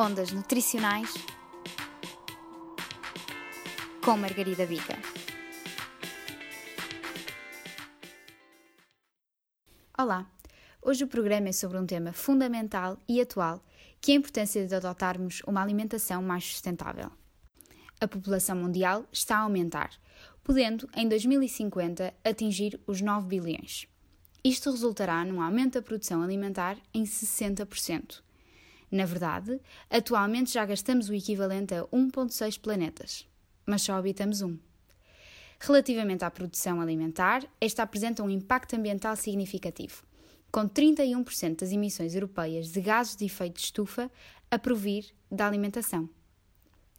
Ondas Nutricionais com Margarida Bica. Olá! Hoje o programa é sobre um tema fundamental e atual, que é a importância de adotarmos uma alimentação mais sustentável. A população mundial está a aumentar, podendo, em 2050, atingir os 9 bilhões. Isto resultará num aumento da produção alimentar em 60%. Na verdade, atualmente já gastamos o equivalente a 1,6 planetas, mas só habitamos um. Relativamente à produção alimentar, esta apresenta um impacto ambiental significativo, com 31% das emissões europeias de gases de efeito de estufa a provir da alimentação.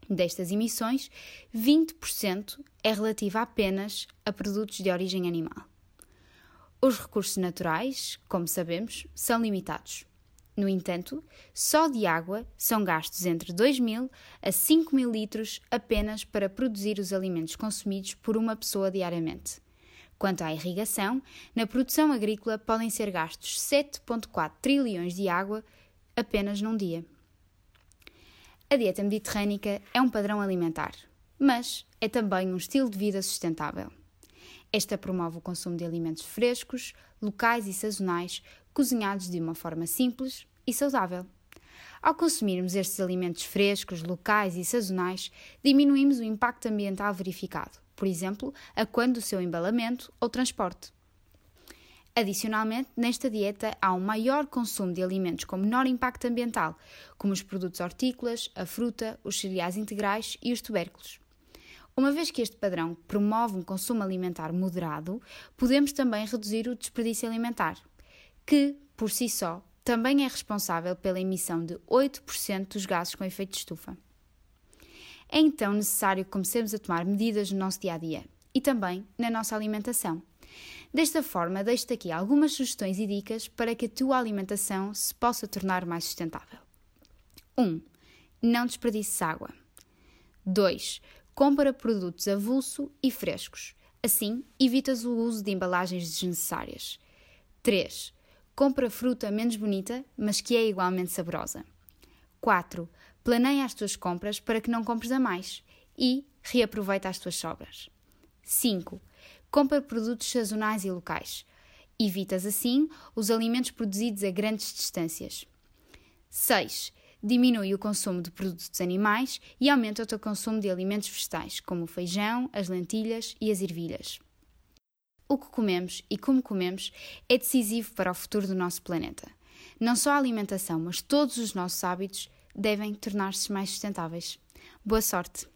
Destas emissões, 20% é relativa apenas a produtos de origem animal. Os recursos naturais, como sabemos, são limitados. No entanto, só de água são gastos entre 2 mil a 5 mil litros apenas para produzir os alimentos consumidos por uma pessoa diariamente. Quanto à irrigação, na produção agrícola podem ser gastos 7,4 trilhões de água apenas num dia. A dieta mediterrânica é um padrão alimentar, mas é também um estilo de vida sustentável. Esta promove o consumo de alimentos frescos, locais e sazonais, cozinhados de uma forma simples e saudável. Ao consumirmos estes alimentos frescos, locais e sazonais, diminuímos o impacto ambiental verificado, por exemplo, a quando do seu embalamento ou transporte. Adicionalmente, nesta dieta há um maior consumo de alimentos com menor impacto ambiental, como os produtos hortícolas, a fruta, os cereais integrais e os tubérculos. Uma vez que este padrão promove um consumo alimentar moderado, podemos também reduzir o desperdício alimentar, que, por si só, também é responsável pela emissão de 8% dos gases com efeito de estufa. É então necessário que comecemos a tomar medidas no nosso dia a dia e também na nossa alimentação. Desta forma, deixo-te aqui algumas sugestões e dicas para que a tua alimentação se possa tornar mais sustentável. 1. Um, não desperdices água. 2. Compra produtos avulso e frescos. Assim, evitas o uso de embalagens desnecessárias. 3 Compra fruta menos bonita, mas que é igualmente saborosa. 4. Planeia as tuas compras para que não compres a mais e reaproveita as tuas sobras. 5. Compra produtos sazonais e locais. Evitas assim os alimentos produzidos a grandes distâncias. 6. Diminui o consumo de produtos animais e aumenta o teu consumo de alimentos vegetais, como o feijão, as lentilhas e as ervilhas. O que comemos e como comemos é decisivo para o futuro do nosso planeta. Não só a alimentação, mas todos os nossos hábitos devem tornar-se mais sustentáveis. Boa sorte!